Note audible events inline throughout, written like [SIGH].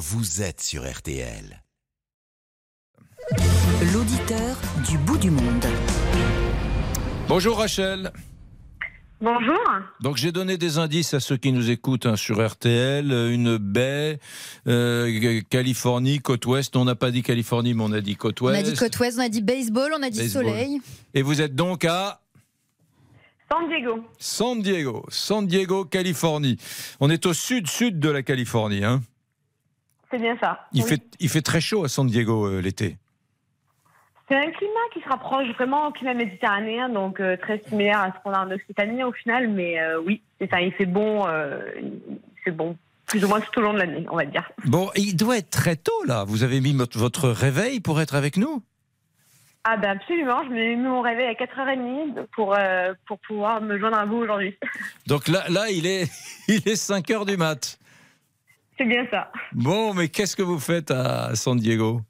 vous êtes sur RTL. L'auditeur du bout du monde. Bonjour Rachel. Bonjour. Donc j'ai donné des indices à ceux qui nous écoutent hein, sur RTL. Une baie, euh, Californie, côte ouest. On n'a pas dit Californie, mais on a dit côte On ouest. a dit côte ouest, on a dit baseball, on a dit Baseball. soleil. Et vous êtes donc à San Diego. San Diego, San Diego, Californie. On est au sud-sud de la Californie. Hein. C'est bien ça. Il, Oui. fait, il fait très chaud à San Diego euh, l'été. C'est un climat qui se rapproche vraiment au climat méditerranéen, donc euh, très similaire à ce qu'on a en Occitanie au final. Mais euh, oui, c'est ça. Il fait bon. fait bon. Plus ou moins tout au long de l'année, on va dire. Bon, il doit être très tôt là. Vous avez mis votre- réveil pour être avec nous? Ah ben absolument. Je me mis mon réveil à 4h30 pour, euh, pour pouvoir me joindre à vous aujourd'hui. Donc là, là il, est, [LAUGHS] il est 5 heures du mat. C'est bien ça. Bon, mais qu'est-ce que vous faites à San Diego?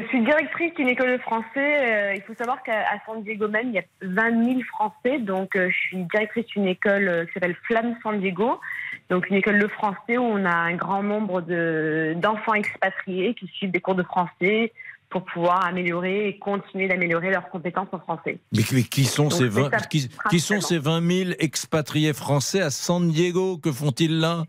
Je suis directrice d'une école de français. Euh, il faut savoir qu'à San Diego même, il y a 20 000 Français. Donc, euh, je suis directrice d'une école euh, qui s'appelle Flamme San Diego. Donc, une école de français où on a un grand nombre de- d'enfants expatriés qui suivent des cours de français pour pouvoir améliorer et continuer d'améliorer leurs compétences en français. mais, mais qui, sont Donc, ces c'est 20, ça, qui, qui sont ces 20 000 expatriés français à San Diego? Que font-ils là?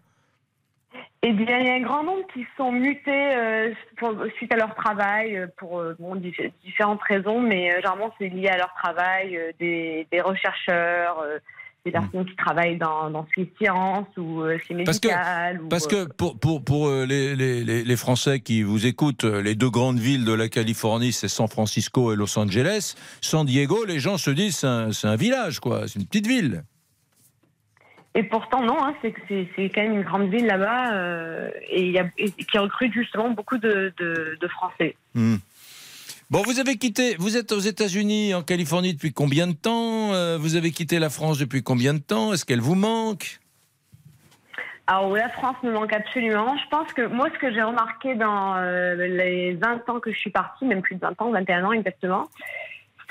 Eh bien, il y a un grand nombre qui sont mutés euh, pour- suite à leur travail euh, pour euh, bon, dif- différentes raisons, mais euh, généralement c'est lié à leur travail, des, des chercheurs, euh, des personnes qui travaillent dans, dans ce qui est science ou Parce que- médical. ou, Parce euh, que pour, pour, pour les, les, les- Français qui vous écoutent, les deux grandes villes de la Californie, c'est San Francisco et Los Angeles. San Diego, les gens se disent c'est un, c'est un village, quoi. C'est une petite ville. Et pourtant, non, hein, c'est que c'est c'est quand même une grande ville là-bas euh, et, il y a, et qui recrute justement beaucoup de, de, de Français. Hmm. Bon, vous avez quitté, vous êtes aux États-Unis, en Californie depuis combien de temps Euh, Vous avez quitté la France depuis combien de temps Est-ce qu'elle vous manque? Alors la France me manque absolument. Je pense que moi, ce que j'ai remarqué dans euh, les 20 ans que je suis partie, même plus de 20 ans, 21 ans exactement,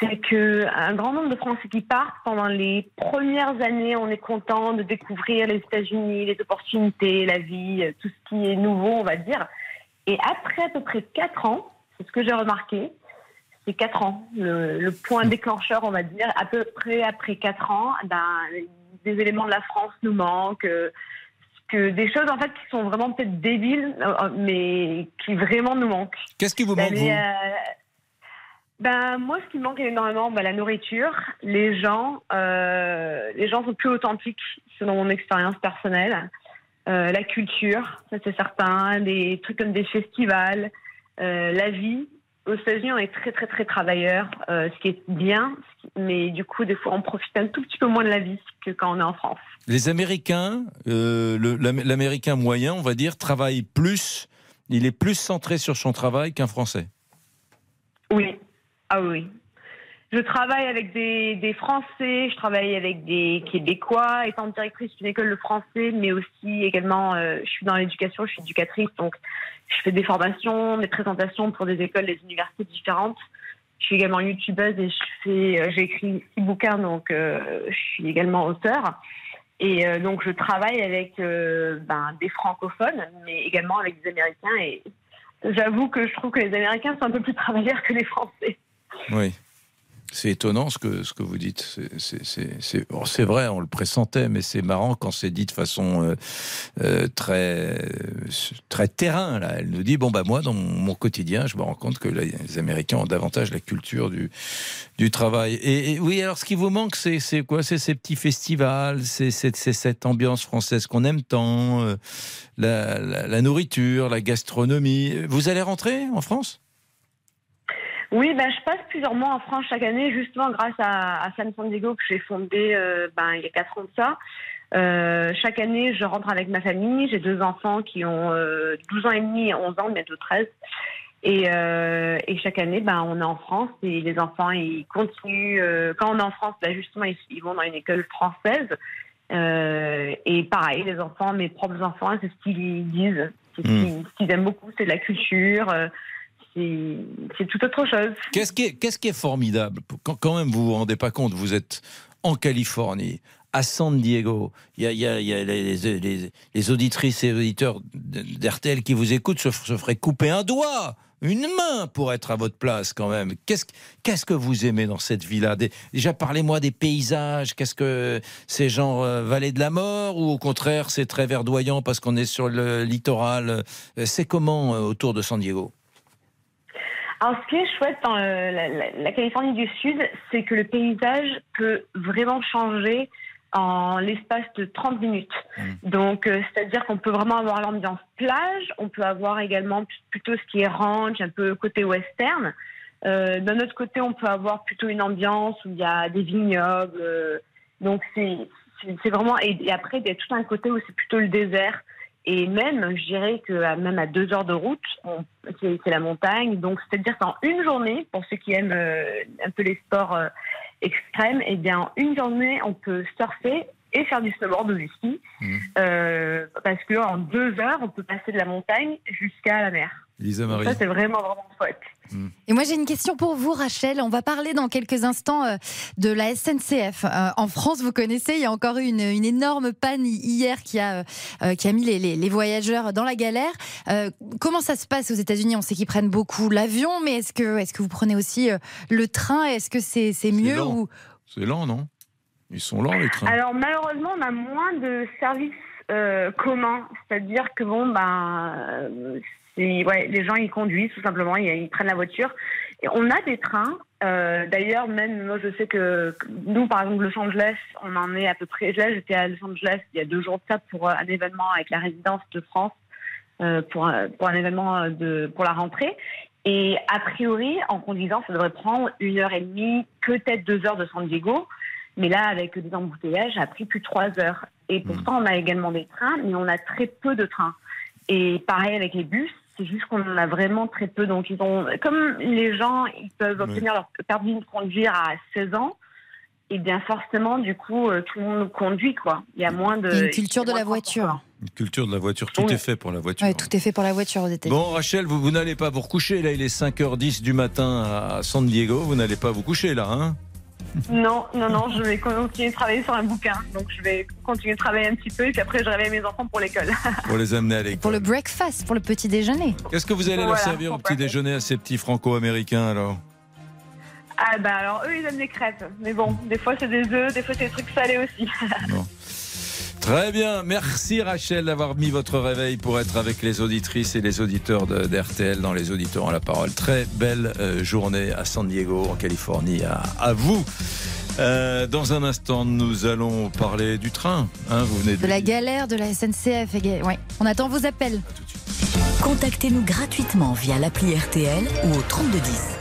c'est que un grand nombre de Français qui partent pendant les premières années, on est content de découvrir les États-Unis, les opportunités, la vie, euh, tout ce qui est nouveau, on va dire. Et après à peu près 4 ans, c'est ce que j'ai remarqué, c'est 4 ans, le, le point déclencheur, on va dire, à peu près après 4 ans, ben, des éléments de la France nous manquent. euh, que des choses en fait qui sont vraiment peut-être débiles, euh, mais qui vraiment nous manquent. Qu'est-ce qui vous manque, vous? euh, ben moi, ce qui me manque énormément, ben, la nourriture, les gens, euh, les gens sont plus authentiques, selon mon expérience personnelle. Euh, la culture, ça c'est certain, des trucs comme des festivals, euh, la vie. Aux États-Unis, on est très très très travailleurs, ce qui est bien, mais du coup, des fois, on profite un tout petit peu moins de la vie que quand on est en France. Les Américains, l'Américain moyen, on va dire, travaille plus. Il est plus centré sur son travail qu'un Français. Ah oui. Je travaille avec des, Français, je travaille avec des Québécois, étant directrice d'une école de français, mais aussi également, euh, je suis dans l'éducation, je suis éducatrice, donc je fais des formations, des présentations pour des écoles, des universités différentes. Je suis également youtubeuse et je fais, euh, j'ai écrit six bouquins, donc euh, je suis également auteur. Et donc je travaille avec ben, des francophones, mais également avec des Américains. Et j'avoue que je trouve que les Américains sont un peu plus travailleurs que les Français. Oui. C'est étonnant ce que, ce que vous dites. C'est- c'est- vrai, on le pressentait, mais c'est marrant quand c'est dit de façon euh, euh, très, très terrain. Là. Elle nous dit bon, bah, moi, dans mon, quotidien, je me rends compte que les Américains ont davantage la culture du, du travail. Et, et oui, alors ce qui vous manque, c'est quoi? C'est ces petits festivals, c'est cette ambiance française qu'on aime tant, euh, la nourriture, la gastronomie. Vous allez rentrer en France? Oui, ben, je passe plusieurs mois en France chaque année, justement grâce à, à San San Diego que j'ai fondé euh, ben, il y a quatre ans de ça. Euh, chaque année, je rentre avec ma famille. J'ai deux enfants qui ont euh, 12 ans et demi et 11 ans, bientôt 13. Et, euh, et chaque année, ben, on est en France et les enfants, ils continuent. euh, quand on est en France, ben, justement, ils, ils vont dans une école française. Euh, et pareil, les enfants, mes propres enfants, c'est ce qu'ils disent. C'est ce Mm. qu'ils ce qu'ils aiment beaucoup, c'est de la culture. C'est tout autre chose. Qu'est-ce qui, est, formidable? Quand, même, vous vous rendez pas compte, vous êtes en Californie, à San Diego. Il y a, les, auditrices et auditeurs d'RTL qui vous écoutent se, se feraient couper un doigt, une main pour être à votre place quand même. Qu'est-ce que vous aimez dans cette Des- Déjà, parlez-moi des paysages. Qu'est-ce que c'est genre euh, de la mort ou au contraire c'est très verdoyant parce qu'on est sur le littoral? Euh, C'est comment euh, autour de San Diego? Alors, ce qui est chouette dans euh, la, Californie du Sud, c'est que le paysage peut vraiment changer en l'espace de 30 minutes. Donc, euh, c'est-à-dire qu'on peut vraiment avoir l'ambiance plage, on peut avoir également plutôt ce qui est ranch, un peu côté western. Euh, D'un autre côté, on peut avoir plutôt une ambiance où il y a des vignobles. euh, donc, c'est vraiment... Et, et après, il y a tout un côté où c'est plutôt le désert. Et même, je dirais que même à deux heures de route, on- c'est la montagne. Donc, c'est-à-dire qu'en une journée, pour ceux qui aiment euh, un peu les sports euh, extrêmes, eh bien, en une journée, on peut surfer et faire du snowboard ou du ski. Mhm. Euh, parce qu'en deux heures, on peut passer de la montagne jusqu'à la mer. Lisa Marie ça, c'est vraiment, vraiment chouette. Et moi j'ai une question pour vous Rachel. On va parler dans quelques instants euh, de la SNCF. Euh, en France, vous connaissez, il y a encore eu une, une énorme panne hi- hier qui a, euh, qui a mis les, les- les voyageurs dans la galère. Comment ça se passe aux États-Unis? On sait qu'ils prennent beaucoup l'avion, mais est-ce que, est-ce que vous prenez aussi le train? Est-ce que c'est c'est mieux lent. ou... C'est lent, non? Ils sont lents les trains. Alors malheureusement, on a moins de services euh, communs, c'est-à-dire que bon, ben, ouais, les gens ils conduisent tout simplement, ils, ils prennent la voiture. Et on a des trains. euh, D'ailleurs, même moi, je sais que nous, par exemple, Los Angeles, on en est à peu près. Là, j'étais à Los Angeles il y a deux jours de ça pour euh, un événement avec la résidence de France euh, pour un, pour un événement de pour la rentrée. Et a priori, en conduisant, ça devrait prendre une heure et demie, peut-être deux heures de San Diego. Mais là, avec des embouteillages, ça a pris plus de trois heures. Et pourtant, on a également des trains, mais on a très peu de trains. Et pareil avec les bus, c'est juste qu'on en a vraiment très peu. Donc, ils ont, comme les gens, ils peuvent obtenir leur permis de conduire à 16 ans, et bien forcément, du coup, euh, tout le monde conduit, quoi. Il y a moins de. Il y a une culture de la voiture. Une culture de la voiture, tout Oui. est fait pour la voiture. Ouais, tout est fait pour la voiture aux États-Unis. Bon, Rachel, vous, vous n'allez pas vous recoucher. Là, il est 5h10 du matin à San Diego. Vous n'allez pas vous coucher, là, hein? Non, non, non, je vais continuer de travailler sur un bouquin. Donc, je vais continuer de travailler un petit peu, et puis après, je réveille mes enfants pour l'école. [LAUGHS] Pour les amener à l'école. Pour le breakfast, pour le petit déjeuner. Qu'est-ce que vous allez leur servir au petit breakfast. déjeuner à ces petits franco-américains, alors Ah, bah alors, eux, ils aiment les crêpes. Mais bon, des fois, c'est des œufs, des fois, c'est des trucs salés aussi. [LAUGHS] Très bien, merci Rachel d'avoir mis votre réveil pour être avec les auditrices et les auditeurs de- d'RTL dans les auditeurs en la parole. Très belle euh, journée à San Diego, en Californie, à, à vous. Euh, dans un instant, nous allons parler du train. hein, vous venez de, De la galère de la SNCF. et ga- Ouais. On attend vos appels. Contactez-nous gratuitement via l'appli RTL ou au 3210.